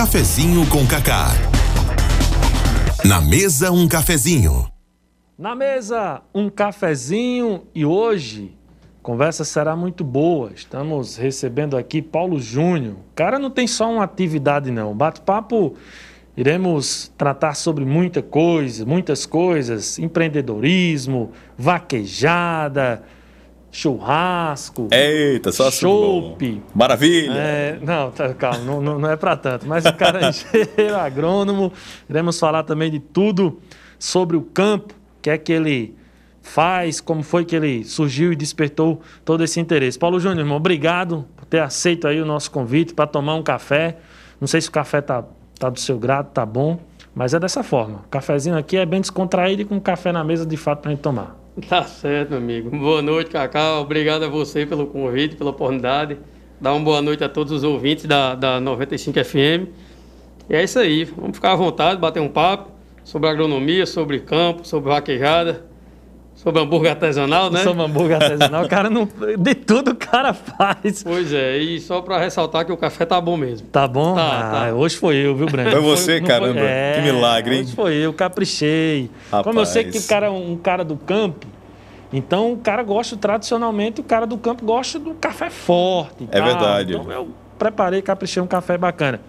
Cafezinho com Cacá. Na mesa um cafezinho. Na mesa um cafezinho e hoje a conversa será muito boa. Estamos recebendo aqui Paulo Júnior. O cara não tem só uma atividade não. Bate-papo iremos tratar sobre muita coisa, muitas coisas, empreendedorismo, vaquejada, churrasco. Eita, só chope. Maravilha. É, não, tá, calma, não, não, é para tanto. Mas o cara é engenheiro agrônomo. Iremos falar também de tudo sobre o campo, que é que ele faz, como foi que ele surgiu e despertou todo esse interesse. Paulo Júnior, irmão, obrigado por ter aceito aí o nosso convite para tomar um café. Não sei se o café tá, tá do seu grado, tá bom, mas é dessa forma. O cafezinho aqui é bem descontraído e com café na mesa de fato para gente tomar. Tá certo, amigo. Boa noite, Cacau. Obrigado a você pelo convite, pela oportunidade. Dá uma boa noite a todos os ouvintes da, da 95 FM. E é isso aí. Vamos ficar à vontade, bater um papo sobre agronomia, sobre campo, sobre vaquejada, sobre hambúrguer artesanal, né? Sobre hambúrguer artesanal, o cara não. De tudo o cara faz. Pois é, e só para ressaltar que o café tá bom mesmo. Tá bom? Tá, ah, tá. Hoje foi eu, viu, Breno? Foi você, foi, caramba. Foi... É, que milagre, hein? Hoje foi eu, caprichei. Rapaz. Como eu sei que o cara é um cara do campo, então o cara gosta tradicionalmente, o cara do campo gosta do café forte. É verdade. Então eu preparei, caprichei um café bacana.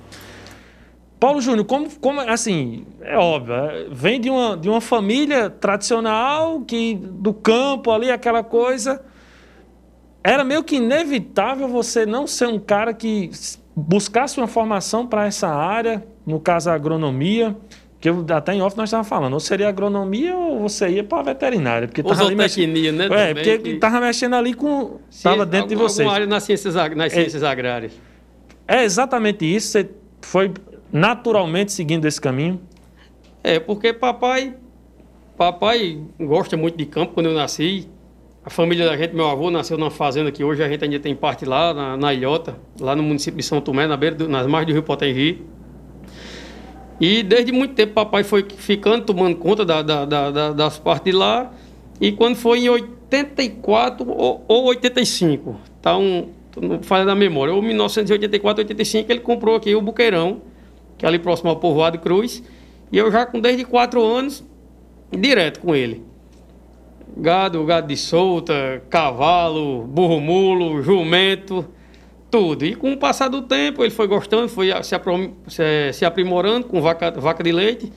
Paulo Júnior, como, como assim, é óbvio, é, vem de uma, de uma família tradicional, que do campo ali, aquela coisa. Era meio que inevitável você não ser um cara que buscasse uma formação para essa área, no caso a agronomia, que eu, até em off nós estávamos falando, ou seria agronomia ou você ia para a veterinária. Porque tava ali mexendo, né? É, porque que... tava mexendo ali com. Estava dentro de vocês. área nas ciências, nas ciências é, agrárias. É exatamente isso. Você foi naturalmente seguindo esse caminho? É, porque papai, papai gosta muito de campo quando eu nasci. A família da gente, meu avô nasceu numa fazenda que hoje a gente ainda tem parte lá, na, na Ilhota, lá no município de São Tomé, na beira do, nas margens do Rio Potengi. E desde muito tempo papai foi ficando, tomando conta da, da, da, das partes de lá. E quando foi em 84 ou, ou 85, tá um, falha da memória, ou 1984, 85, ele comprou aqui o Buqueirão, que é ali próximo ao povoado Cruz. E eu já com desde quatro anos, direto com ele. Gado, gado de solta, cavalo, burro mulo, jumento, tudo. E com o passar do tempo, ele foi gostando, foi se, aprimorando com vaca, vaca de leite,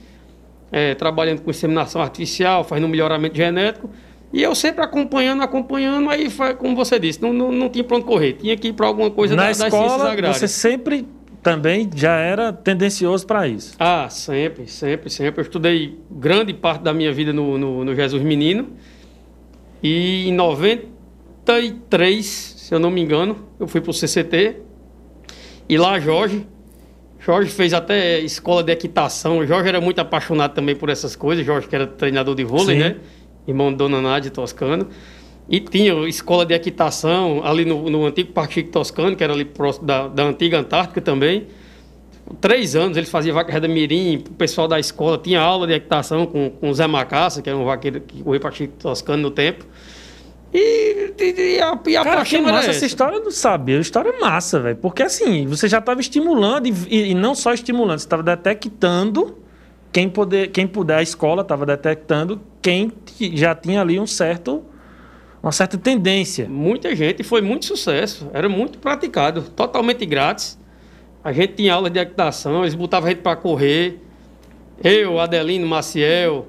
é, trabalhando com inseminação artificial, fazendo melhoramento genético. E eu sempre acompanhando, acompanhando, aí, foi, como você disse, não, não, não tinha para onde correr. Tinha que ir para alguma coisa Na da, escola, das ciências agrárias. Você sempre também já era tendencioso para isso? Ah, sempre, sempre, sempre. Eu estudei grande parte da minha vida no, no, no Jesus Menino. E em 93, se eu não me engano, eu fui para o CCT. E lá Jorge, Jorge fez até escola de equitação. Jorge era muito apaixonado também por essas coisas. Jorge que era treinador de vôlei, Sim. né? Irmão de Dona Nádia Toscano. E tinha escola de equitação ali no, no antigo Parque Chico Toscano, que era ali próximo da, da antiga Antártica também. Três anos eles faziam vaca da mirim, o pessoal da escola tinha aula de equitação com, com o Zé Macaça, que era um vaqueiro que corria para Chico Toscano no tempo. E, e, e a, e a Cara, que massa essa história, eu não sabia. A história é massa, velho. Porque assim, você já estava estimulando, e, e, não só estimulando, você estava detectando quem, poder, quem puder, a escola estava detectando quem já tinha ali um certo uma certa tendência. Muita gente, foi muito sucesso, era muito praticado, totalmente grátis. A gente tinha aula de equitação, eles botavam a gente para correr. Eu, Adelino, Maciel,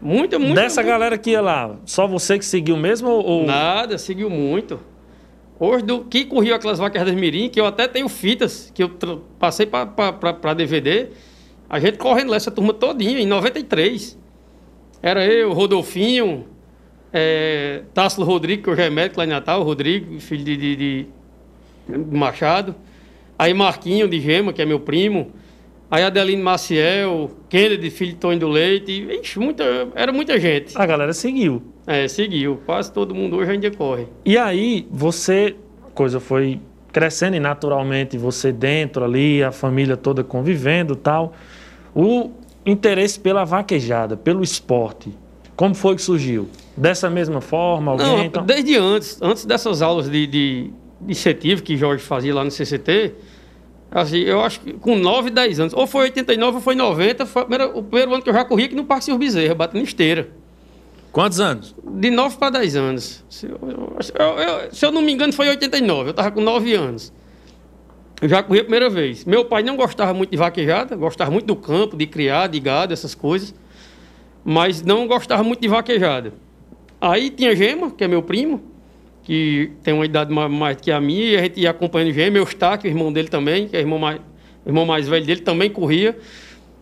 muita, muita. Dessa muita... galera que ia lá, só você que seguiu mesmo ou. Nada, seguiu muito. Hoje, do que corria aquelas vacas das Mirim, que eu até tenho fitas, que eu passei para DVD, a gente correndo lá, essa turma todinha, em 93. Era eu, Rodolfinho, é, Tássilo Rodrigo, que hoje é médico lá em Natal, Rodrigo, filho de, de, de Machado. Aí Marquinho de Gema, que é meu primo. Aí Adeline Maciel, Kennedy, filho de Tony do Leite. Ixi, muita, era muita gente. A galera seguiu. É, seguiu. Quase todo mundo hoje ainda corre. E aí, você, a coisa foi crescendo e naturalmente você dentro ali, a família toda convivendo tal. O interesse pela vaquejada, pelo esporte, como foi que surgiu? Dessa mesma forma? Alguém, Não, então... desde antes, antes dessas aulas de, de, de incentivo que Jorge fazia lá no CCT, Assim, eu acho que com 9, 10 anos. Ou foi 89 ou foi 90. Foi primeira, o primeiro ano que eu já corri aqui no Parque Senhor Bezerra, batendo esteira. Quantos anos? De 9 para 10 anos. Se eu, eu, eu, se eu, não me engano, foi 89. Eu estava com 9 anos. Eu já corri a primeira vez. Meu pai não gostava muito de vaquejada, gostava muito do campo, de criar, de gado, essas coisas. Mas não gostava muito de vaquejada. Aí tinha Gema, que é meu primo, que tem uma idade mais, que a minha, e a gente ia acompanhando Gema, Eustáquio, o irmão dele também, que é o irmão mais, irmão mais velho dele, também corria.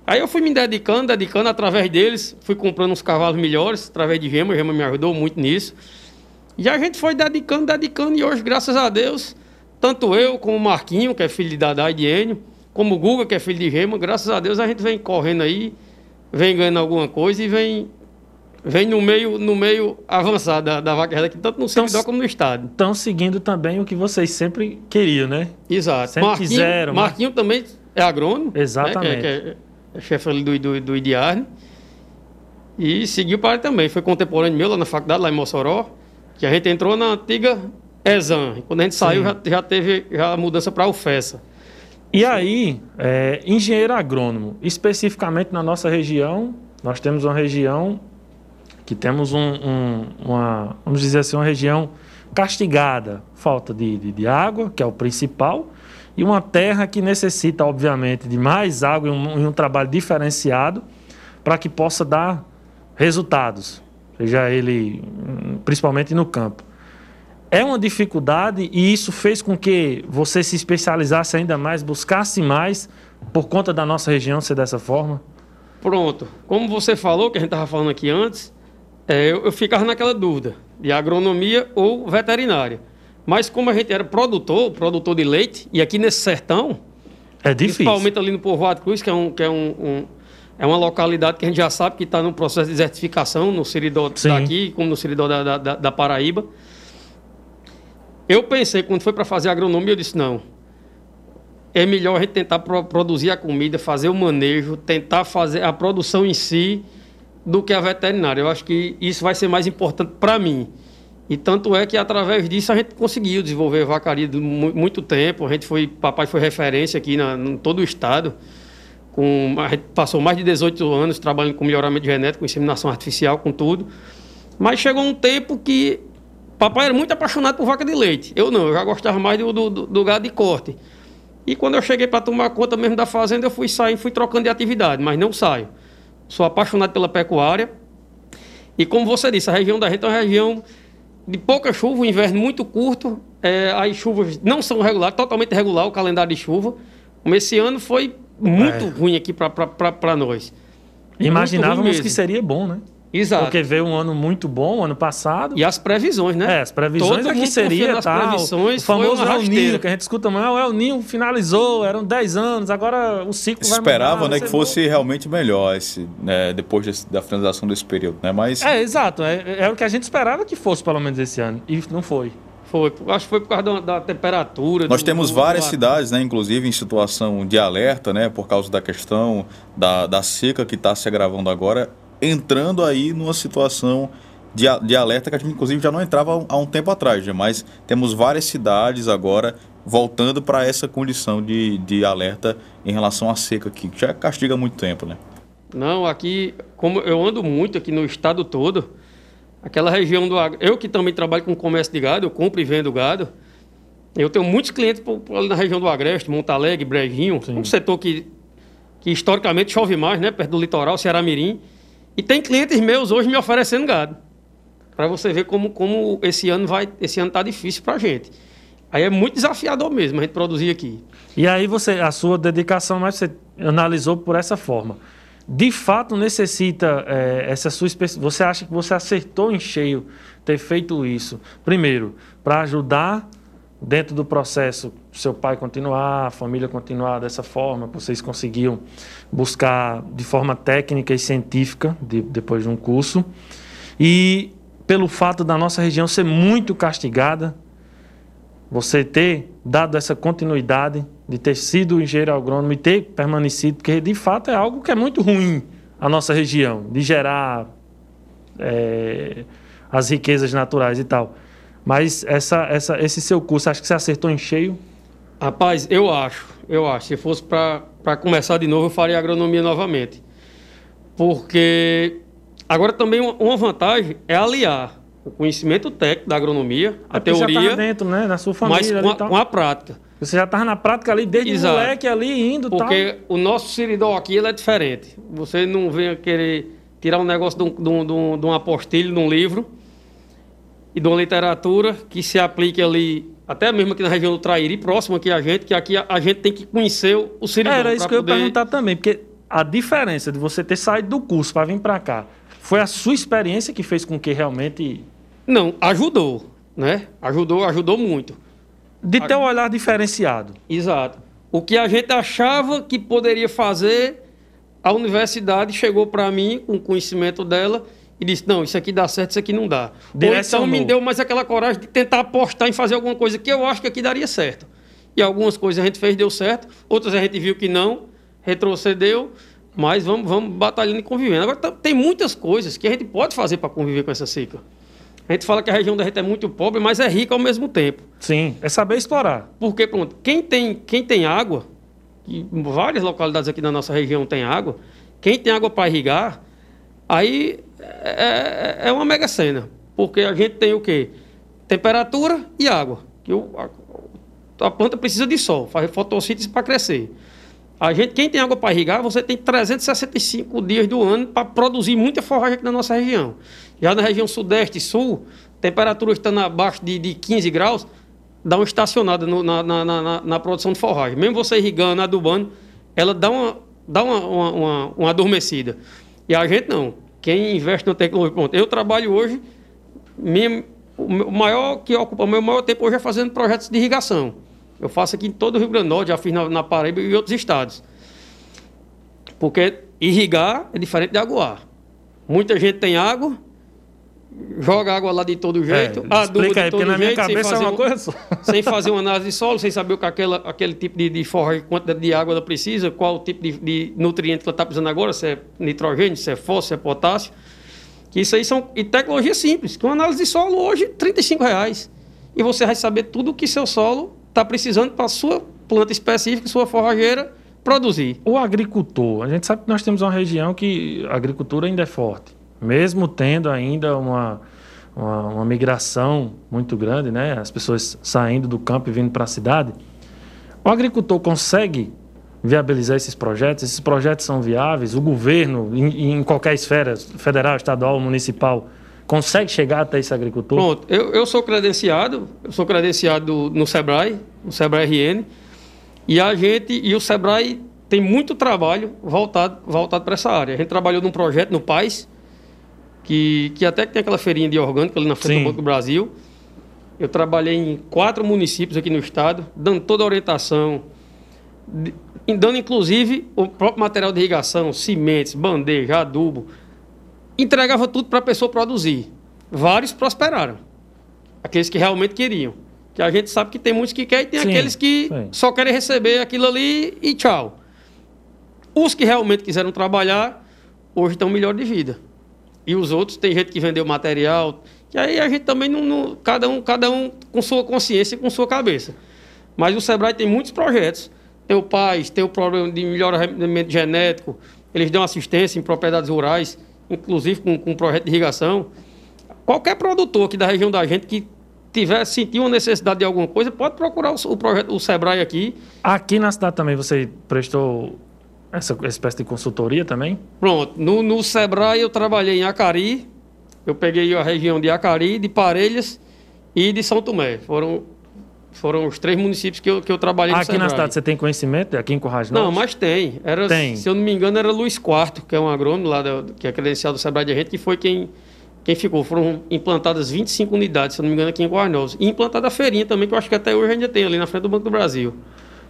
Aí eu fui me dedicando, dedicando através deles, fui comprando uns cavalos melhores, através de Gema, Gema me ajudou muito nisso. E a gente foi dedicando, dedicando, e hoje, graças a Deus, tanto eu como o Marquinho, que é filho de Dadá e de Enio, como o Guga, que é filho de Gema, graças a Deus a gente vem correndo aí, vem ganhando alguma coisa e vem vem no meio, no meio avançado da, da vaquejada aqui, tanto no servidor como no estado. Estão seguindo também o que vocês sempre queriam, né? Exato. Sempre Marquinho, quiseram. Marquinho também é agrônomo. Exatamente. Né? Que é, que é, é chefe ali do, do, do Idiarne. E seguiu para ele também. Foi contemporâneo meu lá na faculdade, lá em Mossoró, que a gente entrou na antiga Exam. Quando a gente saiu, já, já, teve já a mudança para a UFESA. E aí, é, engenheiro agrônomo, especificamente na nossa região, nós temos uma região que temos um, um, uma, vamos dizer assim, uma região castigada, falta de, de, de, água, que é o principal, e uma terra que necessita, obviamente, de mais água e um, e um trabalho diferenciado para que possa dar resultados, seja ele principalmente no campo. É uma dificuldade e isso fez com que você se especializasse ainda mais, buscasse mais por conta da nossa região ser dessa forma? Pronto. Como você falou, que a gente estava falando aqui antes, é, eu, eu ficava naquela dúvida de agronomia ou veterinária. Mas como a gente era produtor, produtor de leite, e aqui nesse sertão, é difícil. principalmente ali no Povoado Cruz, que é, um, que é, um, um é uma localidade que a gente já sabe que está no processo de desertificação, no Seridó daqui, como no Seridó da, da, da, Paraíba. Eu pensei, quando foi para fazer agronomia, eu disse, não, é melhor a gente tentar pro, produzir a comida, fazer o manejo, tentar fazer a produção em si, do que a veterinária. Eu acho que isso vai ser mais importante para mim. E tanto é que através disso a gente conseguiu desenvolver vacaria de muito tempo. A gente foi, papai foi referência aqui na, em todo o estado. Com, a gente passou mais de 18 anos trabalhando com melhoramento genético, com inseminação artificial, com tudo. Mas chegou um tempo que papai era muito apaixonado por vaca de leite. Eu não, eu já gostava mais do, do, do gado de corte. E quando eu cheguei para tomar conta mesmo da fazenda, eu fui sair, fui trocando de atividade, mas não saio sou apaixonado pela pecuária. E como você disse, a região da gente é uma região de pouca chuva, um inverno muito curto, é, as chuvas não são regulares, totalmente irregular o calendário de chuva. Como esse ano foi muito é. ruim aqui para nós. Imaginávamos que seria bom, né? Exato. Porque veio um ano muito bom, ano passado. E as previsões, né? É, as previsões Todo aqui seria tal. Previsões, o famoso El Ninho, que a gente escuta mais, o El Ninho finalizou, eram 10 anos, agora o ciclo vai Esperava, mudar, né, que fosse bom. realmente melhor esse, né, depois desse, da finalização desse período, né? Mas... É, exato. É, é o que a gente esperava que fosse, pelo menos, esse ano. E não foi. Foi, acho que foi por causa da, da temperatura. Nós do, temos do, várias do cidades, né, inclusive em situação de alerta, né, por causa da questão da, da seca que está se agravando agora entrando aí numa situação de, de alerta que a gente, inclusive, já não entrava há um tempo atrás, mas temos várias cidades agora voltando para essa condição de, de alerta em relação à seca aqui, que já castiga há muito tempo, né? Não, aqui, como eu ando muito aqui no estado todo, aquela região do eu que também trabalho com comércio de gado, eu compro e vendo gado, eu tenho muitos clientes ali na região do Agreste, Montalegre, Brejinho, Sim. um setor que, que historicamente chove mais, né, perto do litoral, Ceará Mirim, e tem clientes meus hoje me oferecendo gado. Para você ver como, como esse ano vai, esse ano tá difícil para gente. Aí é muito desafiador mesmo a gente produzir aqui. E aí você, a sua dedicação, mas você analisou por essa forma. De fato necessita é, essa sua Você acha que você acertou em cheio ter feito isso? Primeiro, para ajudar dentro do processo, seu pai continuar, a família continuar dessa forma, vocês conseguiam buscar de forma técnica e científica, de, depois de um curso. E pelo fato da nossa região ser muito castigada, você ter dado essa continuidade de ter sido engenheiro agrônomo e ter permanecido, porque de fato é algo que é muito ruim a nossa região, de gerar é, as riquezas naturais e tal. Mas essa, essa, esse seu curso, acho que você acertou em cheio? Rapaz, eu acho. eu acho. Se fosse para começar de novo, eu faria agronomia novamente. Porque agora também uma vantagem é aliar o conhecimento técnico da agronomia, a É porque teoria, Você já dentro, né? Na sua família mas com a, com a prática. Você já estava na prática ali desde Exato. moleque ali indo e tal. Porque o nosso Siridó aqui ele é diferente. Você não vem querer tirar um negócio de, um, de, um, de, um, uma de um livro e de uma literatura que se aplique ali, até mesmo aqui na região do Trairi, próximo aqui a gente, que aqui a, a gente tem que conhecer o, Siridó. Era isso que eu ia poder- perguntar também, porque a diferença de você ter saído do curso para vir para cá foi a sua experiência que fez com que realmente. Não, ajudou, né? Ajudou, ajudou muito. de ter um olhar diferenciado. Exato. O que a gente achava que poderia fazer, a universidade chegou para mim com o conhecimento dela e disse: não, isso aqui dá certo, isso aqui não dá. Ou Direcionou. então me deu mais aquela coragem de tentar apostar em fazer alguma coisa que eu acho que aqui daria certo. E algumas coisas a gente fez, deu certo, outras a gente viu que não, retrocedeu, mas vamos, vamos batalhando e convivendo. Agora, tá- tem muitas coisas que a gente pode fazer para conviver com essa seca. A gente fala que a região da gente é muito pobre, mas é rica ao mesmo tempo. Sim, é saber explorar. Porque, pronto, quem tem, quem tem água, e várias localidades aqui da nossa região tem água, quem tem água para irrigar, aí é, é- é uma mega cena. Porque a gente tem o quê? Temperatura e água. Que o, a, a planta precisa de sol, faz fotossíntese para crescer. A gente, quem tem água para irrigar, você tem 365 dias do ano para produzir muita forragem aqui na nossa região. Já na região sudeste e sul, temperatura estando abaixo de, de 15 graus, dá uma estacionada no- na, na, na- na- produção de forragem. Mesmo você irrigando, adubando, ela dá uma, dá uma, uma, uma- uma adormecida. E a gente não. Quem investe na tecnologia, pronto. Eu trabalho hoje, minha- o maior que ocupa o meu maior tempo hoje é fazendo projetos de irrigação. Eu faço aqui em todo o Rio Grande do Norte, já fiz na, na Paraíba e outros estados. Porque irrigar é diferente de aguar. Muita gente tem água, joga água lá de todo jeito, É, aduba explica aí, de todo na minha jeito, sem cabeça é fazer uma um- coisa só. sem fazer uma análise de solo, sem saber o que aquela, aquele tipo de, de quantidade de água ela precisa, qual o tipo de, de nutriente que ela está precisando agora, se é nitrogênio, se é fósforo, se é potássio. Que isso aí são e tecnologia simples. Com análise de solo hoje, 35 reais. E você vai saber tudo o que seu solo está precisando para a sua planta específica, sua forrageira, produzir. O agricultor, a gente sabe que nós temos uma região que a agricultura ainda é forte, mesmo tendo ainda uma, uma, uma migração muito grande, né? As pessoas saindo do campo e vindo para a cidade. O agricultor consegue viabilizar esses projetos? Esses projetos são viáveis? O governo, em, em qualquer esfera, federal, estadual, municipal, consegue chegar até esse agricultor? Pronto, eu, eu sou credenciado, eu sou credenciado no Sebrae, no Sebrae RN, e a gente, e o Sebrae tem muito trabalho voltado, voltado para essa área. A gente trabalhou num projeto no PAIS, que, que até que tem aquela feirinha de orgânico ali na frente Sim. do Banco do Brasil. Eu trabalhei em quatro municípios aqui no estado, dando toda a orientação, dando inclusive o próprio material de irrigação, sementes, bandeja, adubo, entregava tudo para a pessoa produzir. Vários prosperaram. Aqueles que realmente queriam. Que a gente sabe que tem muitos que querem e tem Sim, aqueles que sim. só querem receber aquilo ali e tchau. Os que realmente quiseram trabalhar, hoje estão melhor de vida. E os outros, tem gente que vendeu material. E aí a gente também não. não- cada, um, cada um com sua consciência e com sua cabeça. Mas o Sebrae tem muitos projetos. Tem o PAIS, tem o programa de melhoramento genético. Eles dão assistência em propriedades rurais, inclusive com, com projeto de irrigação. Qualquer produtor aqui da região da gente que tiver sentir uma necessidade de alguma coisa, pode procurar o, o projeto, o Sebrae aqui. Aqui na cidade também você prestou essa espécie de consultoria também? Pronto, no, no Sebrae eu trabalhei em Acari, eu peguei a região de Acari, de Parelhas e de São Tomé. Foram, foram os três municípios que eu, que eu trabalhei Aqui Sebrae. na cidade você tem conhecimento? Aqui em Currais Não, mas tem. Era, Tem. Se eu não me engano, era Luiz Quarto, que é um agrônomo lá, da- que é credenciado do Sebrae de gente, que foi quem, quem ficou. Foram implantadas 25 unidades, se eu não me engano, aqui em Novos. E implantada a feirinha também, que eu acho que até hoje ainda tem, ali na frente do Banco do Brasil.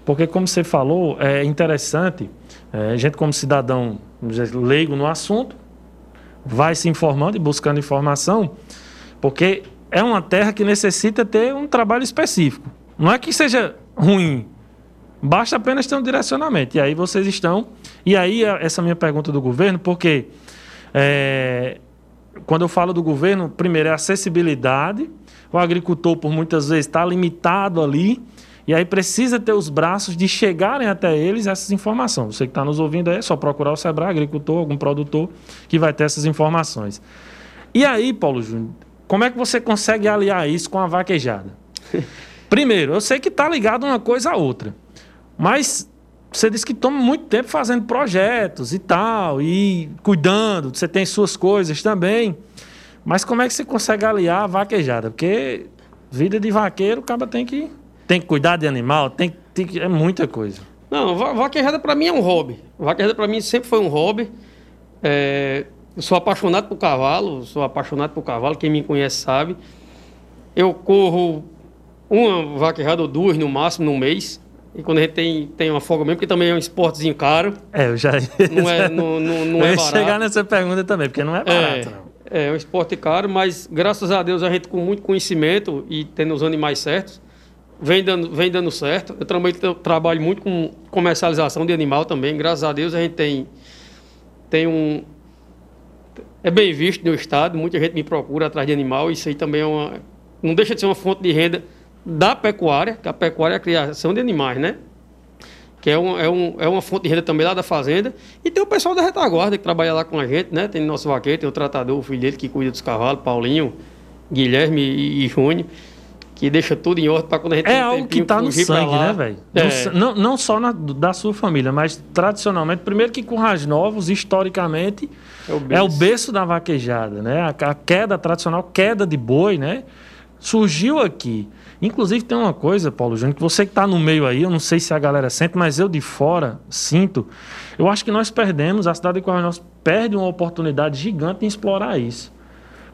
Porque, como você falou, é interessante, é, a gente como cidadão dizer, leigo no assunto, vai se informando e buscando informação, porque é uma terra que necessita ter um trabalho específico. Não é que seja ruim, basta apenas ter um direcionamento. E aí vocês estão... E aí essa minha pergunta do governo, porque é, quando eu falo do governo, primeiro é acessibilidade. O agricultor, por muitas vezes, está limitado ali. E aí precisa ter os braços de chegarem até eles essas informações. Você que está nos ouvindo aí, é só procurar o Sebrae, agricultor, algum produtor que vai ter essas informações. E aí, Paulo Júnior, como é que você consegue aliar isso com a vaquejada? Primeiro, eu sei que está ligado uma coisa a outra. Mas você disse que toma muito tempo fazendo projetos e tal, e cuidando, você tem suas coisas também. Mas como é que você consegue aliar a vaquejada? Porque vida de vaqueiro, o cara tem que, tem que cuidar de animal, tem, tem que, é muita coisa. Não, vaquejada para mim é um hobby. Vaquejada para mim sempre foi um hobby. É, eu sou apaixonado por cavalo, sou apaixonado por cavalo, quem me conhece sabe. Eu corro uma vaquejada ou duas no máximo no mês. E quando a gente tem, tem uma folga mesmo, porque também é um esportezinho caro. É, eu já. Não é, não, não, não eu é barato. chegar nessa pergunta também, porque não é barato, não. É, é um esporte caro, mas graças a Deus a gente com muito conhecimento e tendo os animais certos, vem dando, vem dando certo. Eu também tra- trabalho muito com comercialização de animal também. Graças a Deus a gente tem, tem um. É bem visto no estado, muita gente me procura atrás de animal. Isso aí também é uma. Não deixa de ser uma fonte de renda da pecuária, que a pecuária é a criação de animais, né? Que é, um, é, um, é uma fonte de renda também lá da fazenda. E tem o pessoal da retaguarda que trabalha lá com a gente, né? Tem nosso vaqueiro, tem o tratador, o filho dele que cuida dos cavalos, Paulinho, Guilherme e, e Júnior, que deixa tudo em ordem para quando a gente É tem um algo que está no sangue, né, velho? É. Não, não só na- da sua família, mas tradicionalmente, primeiro que Currais Novos, historicamente, É o é o berço. berço da vaquejada, né? A, a queda tradicional, queda de boi, né? Surgiu aqui. Inclusive tem uma coisa, Paulo Júnior, que você que está no meio aí, eu não sei se a galera sente, mas eu de fora sinto. Eu acho que nós perdemos, a cidade de Currais Novos perde uma oportunidade gigante em explorar isso.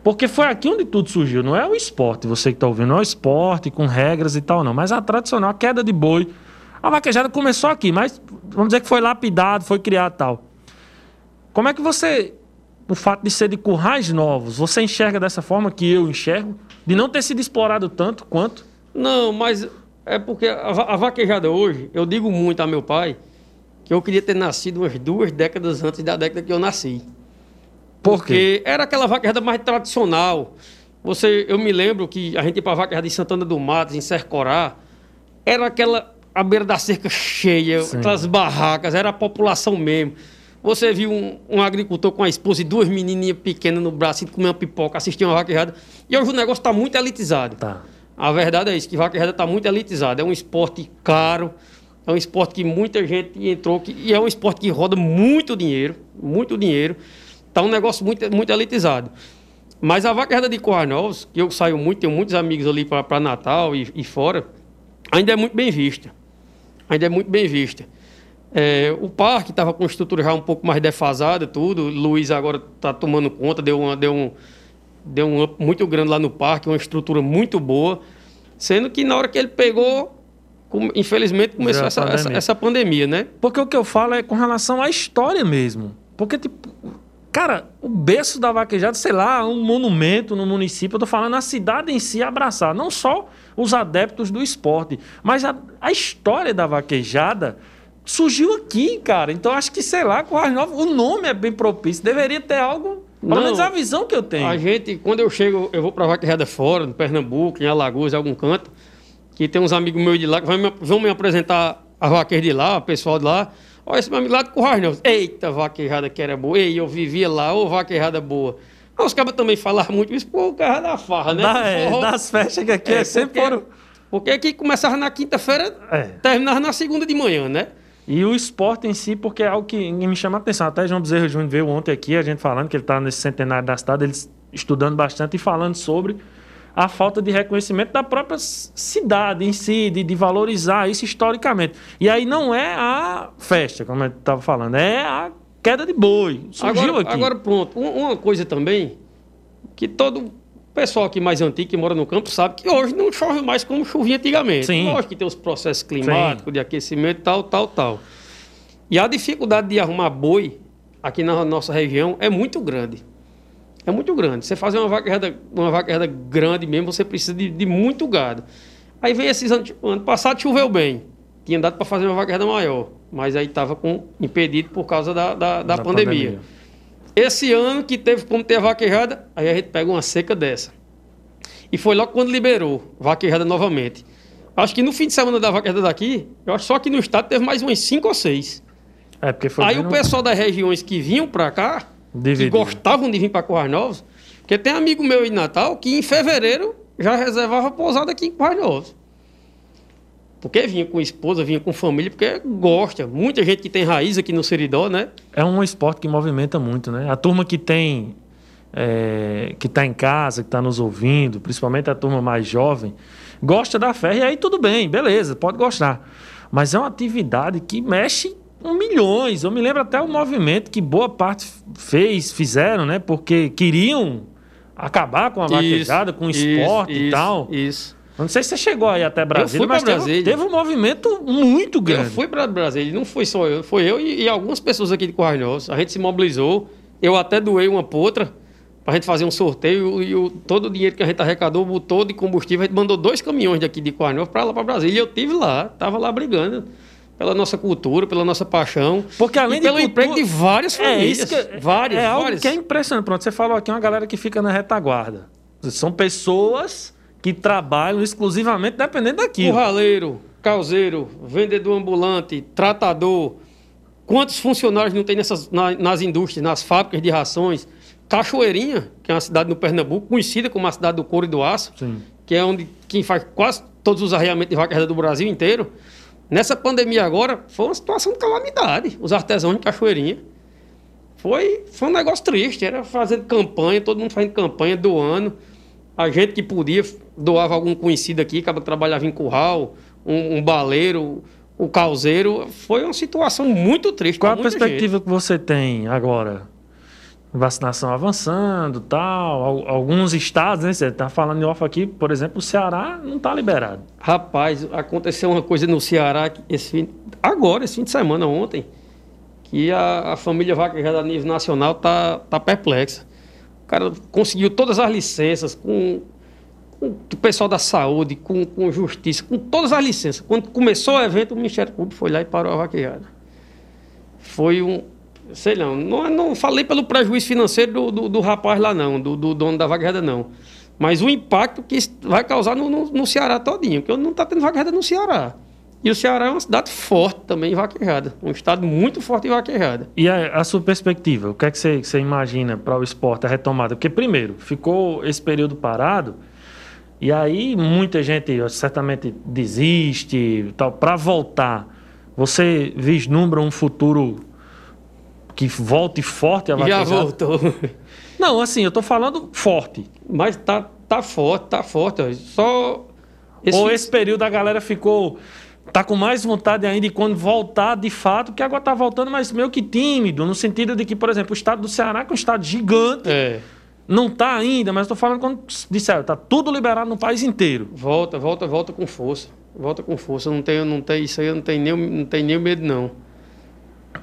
Porque foi aqui onde tudo surgiu, não é o esporte, você que está ouvindo, não é o esporte com regras e tal, não, mas a tradicional, a queda de boi. A vaquejada começou aqui, mas vamos dizer que foi lapidado, foi criado tal. Como é que você, o fato de ser de currais novos, você enxerga dessa forma que eu enxergo? De não ter sido explorado tanto quanto? Não, mas é porque a vaquejada hoje, eu digo muito a meu pai que eu queria ter nascido umas duas décadas antes da década que eu nasci. Porque era aquela vaquejada mais tradicional. Você, eu me lembro que a gente ia para a vaquejada em Santana do Matos, em Sercorá, era aquela a beira da cerca cheia, Sim. aquelas barracas, era a população mesmo. Você viu um, um agricultor com a esposa e duas menininhas pequenas no braço, indo comer uma pipoca, assistir uma vaquejada. E hoje o negócio está muito elitizado. Tá. A verdade é isso, que vaquejada está muito elitizado. É um esporte caro, é um esporte que muita gente entrou, que, e é um esporte que roda muito dinheiro, muito dinheiro. Está um negócio muito, muito elitizado. Mas a vaquejada de Corrais Novos, que eu saio muito, tenho muitos amigos ali para Natal e, e fora, ainda é muito bem vista. Ainda é muito bem vista. É, o parque estava com estrutura já um pouco mais defasada, tudo. Luiz agora está tomando conta, deu, uma, deu um deu um up muito grande lá no parque, uma estrutura muito boa. Sendo que na hora que ele pegou, infelizmente começou essa, essa, pandemia. essa pandemia, né? Porque o que eu falo é com relação à história mesmo. Porque, tipo, cara, o berço da vaquejada, sei lá, um monumento no município, eu tô falando a cidade em si abraçar, não só os adeptos do esporte, mas a, a história da vaquejada surgiu aqui, cara. Então acho que, sei lá, com as novas, o nome é bem propício, deveria ter algo, pelo Não. menos a visão que eu tenho. A gente, quando eu chego, eu vou pra vaquejada fora, no Pernambuco, em Alagoas, em algum canto, que tem uns amigos meus de lá que vão me, vão me apresentar a vaqueira de lá, o pessoal de lá. Olha, esse lá de Currais Novos. Eita, vaquejada que era boa. Ei, eu vivia lá, ô vaquejada boa. Aí os cabas também falavam muito isso, pô, o cara da farra, né? Da- é, das festas que aqui é, sempre porque, foram. Porque aqui começava na quinta-feira, É. terminava na segunda de manhã, né? E o esporte em si, porque é algo que me chama a atenção. Até João Bezerra Júnior veio ontem aqui, a gente falando que ele está nesse centenário da cidade, ele estudando bastante e falando sobre a falta de reconhecimento da própria cidade em si, de, de valorizar isso historicamente. E aí não é a festa, como eu estava falando, é a queda de boi. Surgiu agora, aqui. agora pronto, Um- uma coisa também que todo pessoal aqui mais antigo que mora no campo sabe que hoje não chove mais como chovia antigamente. Sim. Lógico que tem os processos climáticos, de aquecimento, tal, tal, tal. E a dificuldade de arrumar boi aqui na nossa região é muito grande. É muito grande. Você fazer uma vaquejada, uma vaquejada grande mesmo, você precisa de, de muito gado. Aí vem esses anos, ano passado choveu bem. Tinha dado para fazer uma vaquejada maior, mas aí estava impedido por causa da, da, da Da pandemia. pandemia. Esse ano que teve como ter a vaquejada, aí a gente pega uma seca dessa. E foi logo quando liberou vaquejada novamente. Acho que no fim de semana da vaquejada daqui, eu acho só que no estado teve mais umas cinco ou seis. É, porque foi Aí o pessoal das regiões que vinham pra cá, Dividido. que gostavam de vir pra Currais Novos, porque tem amigo meu aí de Natal que em fevereiro já reservava pousada aqui em Currais Novos. Porque vinha com esposa, vinha com família, porque gosta. Muita gente que tem raiz aqui no Seridó, né? É um esporte que movimenta muito, né? A turma que tem. é, que está em casa, que está nos ouvindo, principalmente a turma mais jovem, gosta da fé. E aí tudo bem, beleza, pode gostar. Mas é uma atividade que mexe milhões. Eu me lembro até o movimento que boa parte fez, fizeram, né? Porque queriam acabar com a vaquejada, com o esporte e isso, tal. Isso. Eu Não sei se você chegou aí até Brasília, mas teve, Brasília. teve um movimento muito grande. Eu fui para Brasília, não foi só eu, foi eu e, e algumas pessoas aqui de Currais Novos. A gente se mobilizou, eu até doei uma potra para a gente fazer um sorteio e o, todo o dinheiro que a gente arrecadou, botou de combustível, a gente mandou dois caminhões daqui de Currais Novos para lá para Brasília. E eu tive lá, tava lá brigando pela nossa cultura, pela nossa paixão. Porque além e de pelo cultura- emprego de várias É famílias. isso que é, várias, é algo várias. que é impressionante. Pronto, você falou aqui uma galera que fica na retaguarda. São pessoas que trabalham exclusivamente dependendo daquilo. Curraleiro, calzeiro, vendedor ambulante, tratador. Quantos funcionários não tem nessas, na- nas indústrias, nas fábricas de rações? Cachoeirinha, que é uma cidade no Pernambuco, conhecida como a cidade do couro e do aço, Sim. que é onde quem faz quase todos os arreamentos de vaca do Brasil inteiro. Nessa pandemia agora, foi uma situação de calamidade. Os artesãos de Cachoeirinha. Foi, foi um negócio triste. Era fazendo campanha, todo mundo fazendo campanha, doando. A gente que podia doava algum conhecido aqui, acaba que trabalhava em curral, um, um baleiro, o calzeiro. Foi uma situação muito triste. Qual a perspectiva que você tem agora? Vacinação avançando, tal. Al- Alguns estados, né? Você está falando em off aqui, por exemplo, o Ceará não está liberado. Rapaz, aconteceu uma coisa no Ceará esse fim, agora, esse fim de semana, ontem, que a, a família vaquejada a nível nacional tá, tá perplexa. O cara conseguiu todas as licenças com, com o pessoal da saúde, com, com justiça, com todas as licenças. Quando começou o evento, o Ministério Público foi lá e parou a vaquejada. Foi um. Sei não, não, não falei pelo prejuízo financeiro do, do, do rapaz lá, não, do, do dono da vaquejada, não. Mas o impacto que vai causar no, no, no Ceará todinho, porque não está tendo vaquejada no Ceará. E o Ceará é uma cidade forte também em vaquejada, um estado muito forte em vaquejada. E a, a sua perspectiva? O que é que você, você imagina para o esporte, a retomada? Porque, primeiro, ficou esse período parado, e aí muita gente certamente desiste tal. Para voltar, você vislumbra um futuro que volte forte a Já vaquejada? voltou. Não, assim, eu tô falando forte. Mas tá, tá forte, tá forte. ó. Só. Ou esse período a galera ficou. Tá com mais vontade ainda de quando voltar de fato, porque agora tá voltando, mas meio que tímido, no sentido de que, por exemplo, o estado do Ceará, que é um estado gigante, É. não tá ainda, mas tô falando quando disseram, tá tudo liberado no país inteiro. Volta, volta, volta com força. Volta com força. Não tenho, não tenho, isso aí eu não tenho nem, não tenho nem medo, não.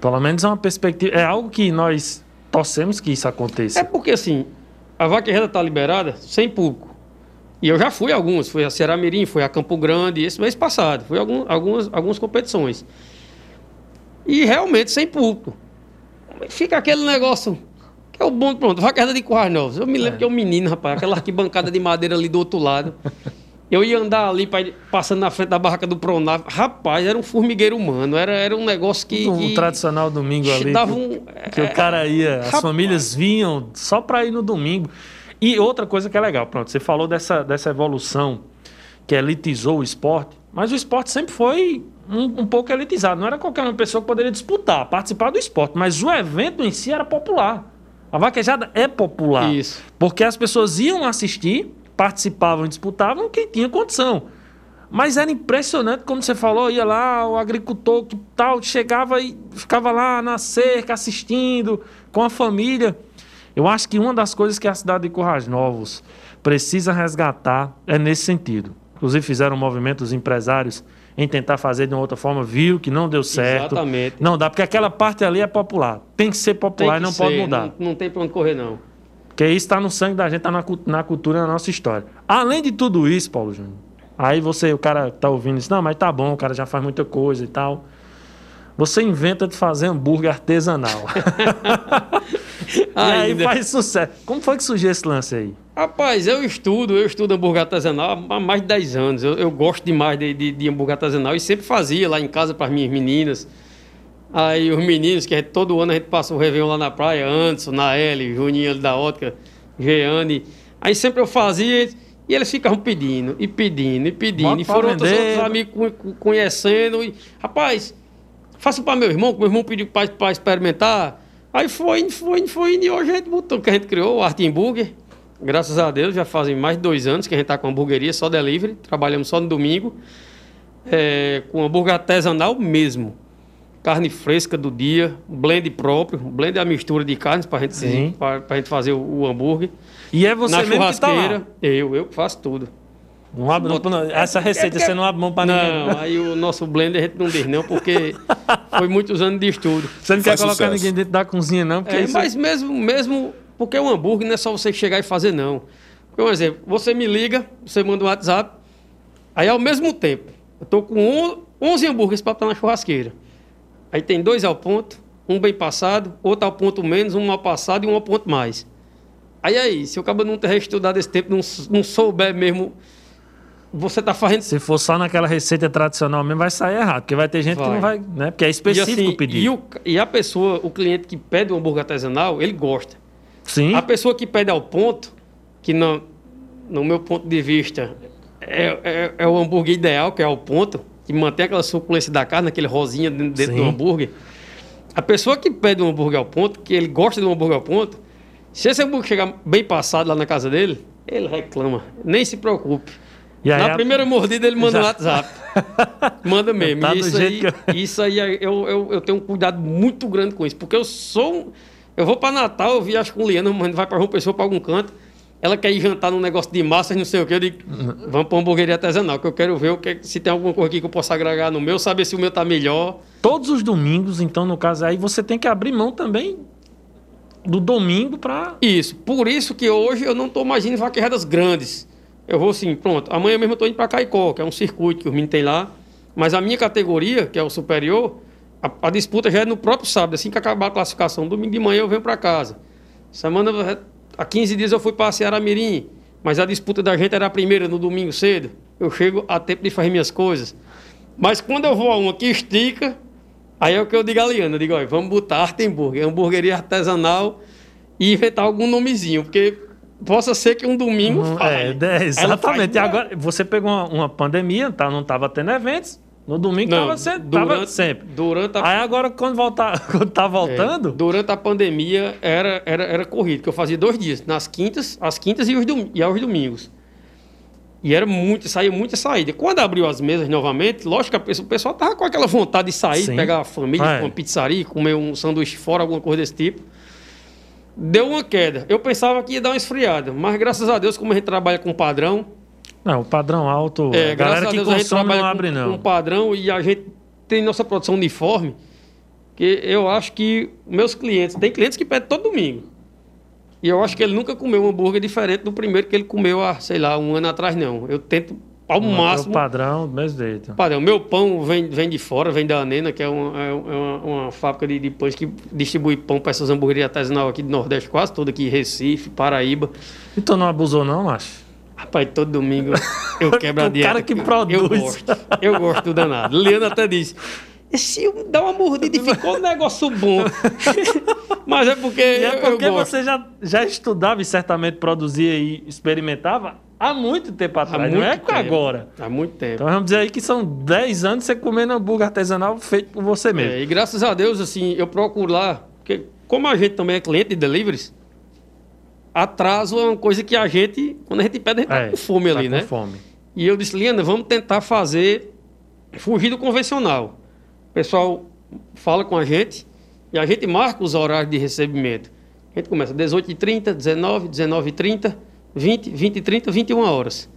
Pelo menos é uma perspectiva. É algo que nós torcemos que isso aconteça. É porque assim, a vaquejada tá liberada sem público. E eu já fui a algumas, fui a Ceará Mirim, fui a Campo Grande, esse mês passado, fui a algum, algumas, algumas competições. E realmente sem público. Fica aquele negócio. Que é o bom, pronto, vaquejada de Currais Novos. Eu me lembro que é um menino, rapaz, aquela arquibancada de madeira ali do outro lado. Eu ia andar ali, passando na frente da barraca do Pronave. Rapaz, era um formigueiro humano. Era, era um negócio que. o que tradicional domingo ali. dava que- um. que o cara ia, as rapaz. famílias vinham só para ir no domingo. E outra coisa que é legal, pronto, você falou dessa, dessa evolução que elitizou o esporte, mas o esporte sempre foi um, um pouco elitizado. Não era qualquer uma pessoa que poderia disputar, participar do esporte, mas o evento em si era popular. A vaquejada é popular. Isso. Porque as pessoas iam assistir, participavam e disputavam quem tinha condição. Mas era impressionante, como você falou, ia lá, o agricultor que tal, chegava e ficava lá na cerca assistindo com a família. Eu acho que uma das coisas que a cidade de Currais Novos precisa resgatar é nesse sentido. Inclusive fizeram um movimento os empresários em tentar fazer de uma outra forma, viu que não deu certo. Exatamente. Não dá, porque aquela parte ali é popular. Tem que ser popular que e não pode ser, mudar. Não, não tem pra onde correr, não. Porque isso está no sangue da gente, está na, na cultura, na nossa história. Além de tudo isso, Paulo Júnior, aí você, o cara tá ouvindo isso, não, mas tá bom, o cara já faz muita coisa e tal. Você inventa de fazer hambúrguer artesanal. E aí faz sucesso. Como foi que surgiu esse lance aí? Rapaz, eu estudo, eu estudo hambúrguer artesanal há mais de 10 anos. Eu, eu gosto demais de, de, de hambúrguer artesanal e sempre fazia lá em casa para as minhas meninas. Aí os meninos, que gente, todo ano a gente passa o Réveillon lá na praia, Anderson, Naeli, Juninho ali da Ótica, Jeane. Aí sempre eu fazia e eles ficavam pedindo, e pedindo, e pedindo. Bota e foram outros, outros amigos co- co- conhecendo. E, rapaz, faça para meu irmão, que meu irmão pediu para experimentar. Aí foi, foi, foi, e hoje a gente botou, que a gente criou, o Arte Hambúrguer. Graças a Deus, já fazem mais de dois anos que a gente está com a hamburgueria, só delivery. Trabalhamos só no domingo. É, com hambúrguer artesanal mesmo. Carne fresca do dia, blend próprio. Blend é a mistura de carnes para gente, Sim. pra, pra gente fazer o, o hambúrguer. E é você Na mesmo que tá churrasqueira, lá. eu, eu faço tudo. Não abre mão, não. Essa receita é- você não abre mão pra ninguém. Não, aí o nosso blender a gente não diz não, porque foi muitos anos de estudo. Você não quer Faz colocar sucesso. ninguém dentro da cozinha, não, porque É, isso... mas mesmo, mesmo porque o hambúrguer não é só você chegar e fazer, não. Por um exemplo, você me liga, você manda um WhatsApp, aí ao mesmo tempo, eu tô com on- 11 hambúrgueres para estar na churrasqueira. Aí tem dois ao ponto, um bem passado, outro ao ponto menos, um mal passado e um ao ponto mais. Aí aí, se o cabo não ter estudado esse tempo, não, não souber mesmo, você tá fazendo Se for só naquela receita tradicional mesmo, vai sair errado. Porque vai ter gente que Vai. não vai, né? Porque é específico e, assim, o pedido. e, o- e a pessoa, o cliente que pede o hambúrguer artesanal, ele gosta. Sim. A pessoa que pede ao ponto, que não, no meu ponto de vista é, é, é o hambúrguer ideal, que é ao ponto, que mantém aquela suculência da carne, aquele rosinha dentro, dentro do Sim. hambúrguer. A pessoa que pede um hambúrguer ao ponto, que ele gosta de um hambúrguer ao ponto, se esse hambúrguer chegar bem passado lá na casa dele, ele reclama. Nem se preocupe. Aí na a- primeira mordida ele manda Já- um WhatsApp. Manda mesmo. Tá isso, aí, eu- isso aí é- eu, eu, eu tenho um cuidado muito grande com isso. Porque eu sou. Eu vou para Natal, eu viajo com Liana, mas vai para João Pessoa para algum canto. Ela quer ir jantar num negócio de massas, não sei o quê. Eu digo, vamos para uma hamburgueria artesanal, que eu quero ver o que, se tem alguma coisa aqui que eu possa agregar no meu, saber se o meu tá melhor. Todos os domingos, então, no caso aí, você tem que abrir mão também do domingo pra... Isso. Por isso que hoje eu não estou mais indo em vaquejadas grandes. Eu vou assim, pronto. Amanhã mesmo eu estou indo para Caicó, que é um circuito que os meninos têm lá. Mas a minha categoria, que é o superior, a, a disputa já é no próprio sábado. Assim que acabar a classificação, domingo de manhã eu venho para casa. Semana, há 15 dias eu fui para Ceará Mirim, mas a disputa da gente era a primeira, no domingo cedo. Eu chego a tempo de fazer minhas coisas. Mas quando eu vou a uma que estica, aí é o que eu digo a Liana. Eu digo, olha, vamos botar arte hambúrguer, hamburgueria artesanal e inventar algum nomezinho, porque possa ser que um domingo faça. é, é, exatamente. E faz- agora, você pegou uma, uma pandemia, tá? não estava tendo eventos. No domingo Não, tava, se- tava durante, sempre. Durante a, Aí agora, quando, voltar, quando tá é, voltando... durante a pandemia era, era, era corrido, que eu fazia dois dias, nas quintas, às quintas e, os dom, e aos domingos. E era muito, saía muita saída. Quando abriu as mesas novamente, lógico que pessoa- o pessoal tava com aquela vontade de sair, Sim. pegar a família, É. uma pizzaria, comer um sanduíche fora, alguma coisa desse tipo. Deu uma queda. Eu pensava que ia dar uma esfriada, mas graças a Deus, como a gente trabalha com padrão, Não, o padrão alto, é, a galera a que Deus a gente consome não com, abre, não. com padrão e a gente tem nossa produção uniforme, que eu acho que meus clientes, tem clientes que pedem todo domingo. E eu acho que ele nunca comeu um hambúrguer diferente do primeiro que ele comeu há, sei lá, um ano atrás, não. Eu tento ao Manter máximo. O padrão, do mesmo jeito. Padrão, meu pão vem, vem de fora, vem da Anena, que é uma, é uma, uma fábrica de, de pães que distribui pão para essas hamburguerias artesanais aqui do Nordeste, quase toda aqui, Recife, Paraíba. E tu não abusou, não, macho? Rapaz, todo domingo eu quebro a O dieta. cara que Eu- produz. Eu gosto. Eu gosto do danado. Leandro até disse. Se eu dar uma mordida e ficou um negócio bom. Mas é porque, E eu, é eu porque gosto. você já, já estudava e certamente produzia e experimentava há muito tempo atrás, não é muito tempo. agora. Há muito tempo. Então vamos dizer aí que são 10 anos você comendo hambúrguer artesanal feito por você mesmo. É, e graças a Deus, assim, eu procuro lá, porque como a gente também é cliente de deliveries, atraso é uma coisa que a gente, quando a gente pede, a gente tá É, com fome tá ali, com né? fome. E eu disse, Liana, vamos tentar fazer, fugir do convencional. O pessoal fala com a gente e a gente marca os horários de recebimento. A gente começa 18h30, 19 19h30, 20 20h30, 21 horas.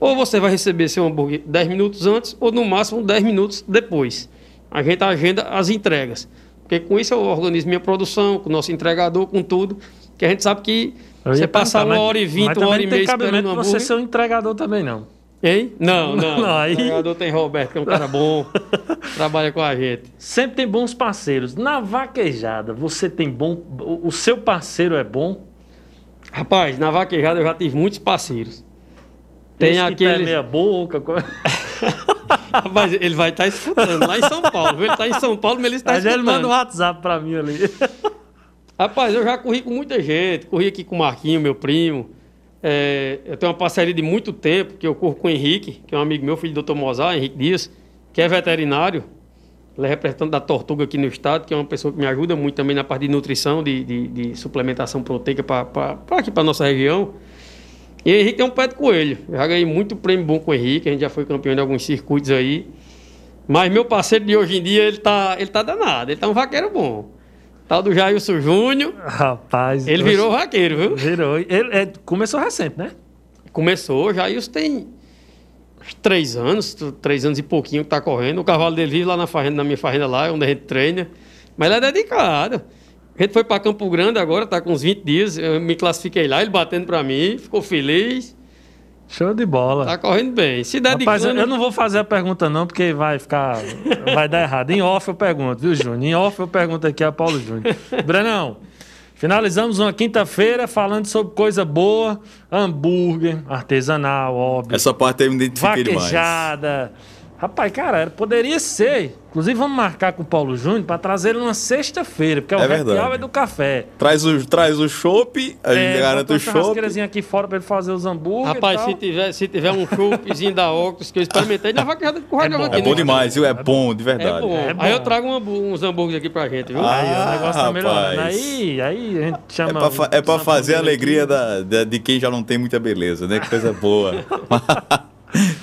Ou você vai receber seu hambúrguer 10 minutos antes, ou no máximo 10 minutos depois. A gente agenda as entregas. Porque com isso eu organizo minha produção, com o nosso entregador, com tudo. Que a gente sabe que você passar uma hora e vinte, uma hora e meia esperando um você ser o entregador também, não. Hein? Não, não. Não, aí- O jogador tem Roberto, que é um cara bom, trabalha com a gente. Sempre tem bons parceiros. Na vaquejada, você tem bom. O seu parceiro é bom? Rapaz, na vaquejada eu já tive muitos parceiros. Tem Esse que tá aquele. meia boca. Rapaz, ele vai estar escutando lá em São Paulo. viu? Ele está em São Paulo, mas ele está Mas ele manda um escutando. WhatsApp pra mim ali. Rapaz, eu já corri com muita gente. Corri aqui com o Marquinho, meu primo. É, eu tenho uma parceria de muito tempo, que eu corro com o Henrique, que é um amigo meu, filho do Dr. Mozart, Henrique Dias, que é veterinário. Ele é representante da Tortuga aqui no estado, que é uma pessoa que me ajuda muito também na parte de nutrição, de, de- de suplementação proteica para aqui, para nossa região. E o Henrique é um pé de coelho. Eu já ganhei muito prêmio bom com o Henrique, a gente já foi campeão de alguns circuitos aí. Mas meu parceiro de hoje em dia, ele tá, ele tá danado, ele tá um vaqueiro bom. Tal do Jailson Júnior, Rapaz. ele oxe, virou vaqueiro, viu? Virou. Ele é, começou recente, né? Começou, Jailson tem uns três anos, três anos e pouquinho que tá correndo. O cavalo dele vive lá na, fazenda, na minha fazenda lá, onde a gente treina. Mas ele é dedicado. A gente foi para Campo Grande agora, tá com uns 20 dias. Eu me classifiquei lá, ele batendo para mim, ficou feliz. Show de bola. Tá correndo bem. Se dedicando... Rapaz, eu eu não vou fazer a pergunta não, porque vai ficar. Vai dar errado. Em off eu pergunto, viu, Júnior? Em off eu pergunto aqui a Paulo Júnior. Brenão, finalizamos uma quinta-feira falando sobre coisa boa, hambúrguer, artesanal, óbvio. Essa parte aí eu me identifiquei demais. Vaquejada. Rapaz, cara, poderia ser. Inclusive, vamos marcar com o Paulo Júnior para trazer ele numa sexta-feira, porque é o É happy verdade. hour do café. Traz o, traz o chopp, a gente É, garante o chopp. aqui fora para ele fazer os hambúrguer Rapaz, e se tiver, se tiver um choppzinho da Octus que eu experimentei, na vaquejada de Correio É bom. É bom estado. demais, viu? É bom, de É verdade. bom. É Aí eu bom. trago um uns hambúrgueres aqui pra gente, viu? Ah, Aí o negócio tá melhorando. rapaz. Aí, aí a gente É chama. pra, é pra os fazer a alegria da, da- de quem já não tem muita beleza, né? Que coisa boa.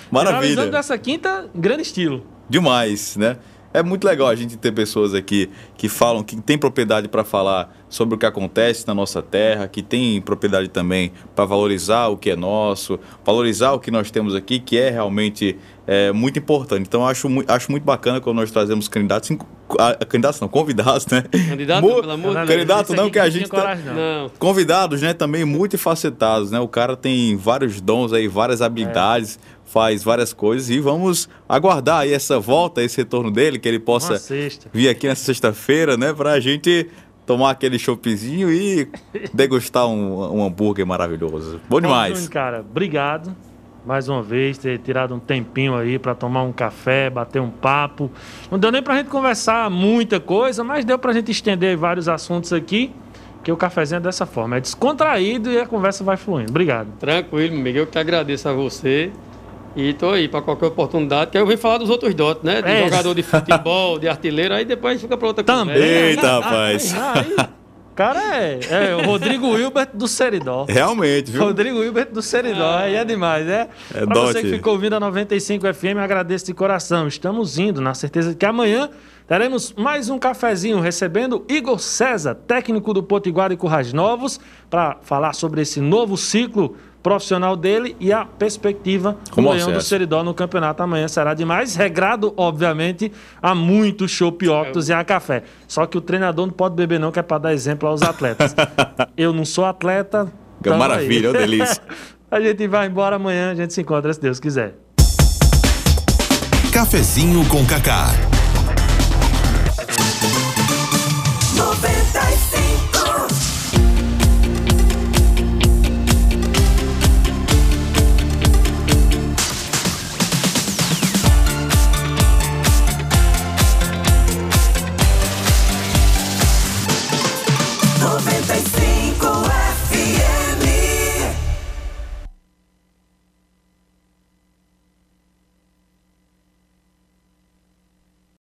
Finalizando Maravilha. dessa quinta, grande estilo. Demais, né? É muito legal a gente ter pessoas aqui que falam, que tem propriedade para falar sobre o que acontece na nossa terra, que tem propriedade também para valorizar o que é nosso, valorizar o que nós temos aqui, que é realmente é, muito importante. Então, acho, acho muito bacana quando nós trazemos candidatos, candidatos não, convidados, né? Candidato, Mu- pelo amor de Deus. Candidato não, que a gente tá- coragem, não. Convidados, né, também multifacetados, né? O cara tem vários dons aí, várias habilidades, faz várias coisas e vamos aguardar aí essa volta, esse retorno dele, que ele possa vir aqui nessa sexta-feira, né, pra gente tomar aquele choppzinho e degustar um, um hambúrguer maravilhoso. Bom demais. Júnior, cara, obrigado mais uma vez ter tirado um tempinho aí pra tomar um café, bater um papo. Não deu nem pra gente conversar muita coisa, mas deu pra gente estender vários assuntos aqui, que o cafezinho é dessa forma, é descontraído e a conversa vai fluindo. Obrigado. Tranquilo, Miguel, eu que agradeço a você. E tô aí para qualquer oportunidade. Que eu venho falar dos outros dotes, né? De É. jogador de futebol, de artilheiro, aí depois fica para outra Também. conversa. Eita, rapaz. Aí, cara é, é o Rodrigo Hilbert do Seridó. Realmente, viu? Rodrigo Hilbert do Seridó, aí é demais, é? É pra você dote. que ficou ouvindo a 95 FM, agradeço de coração. Estamos indo, na certeza de que amanhã teremos mais um cafezinho recebendo Igor César, técnico do Potiguar e Currais Novos, para falar sobre esse novo ciclo profissional dele e a perspectiva Como do Leão do Seridó no campeonato amanhã será demais, regrado, obviamente, a muito chopp óculos é. e a café. Só que o treinador não pode beber não, que é para dar exemplo aos atletas. Eu não sou atleta. Que é maravilha, aí. delícia. a gente vai embora amanhã, a gente se encontra se Deus quiser. Cafezinho com Cacá.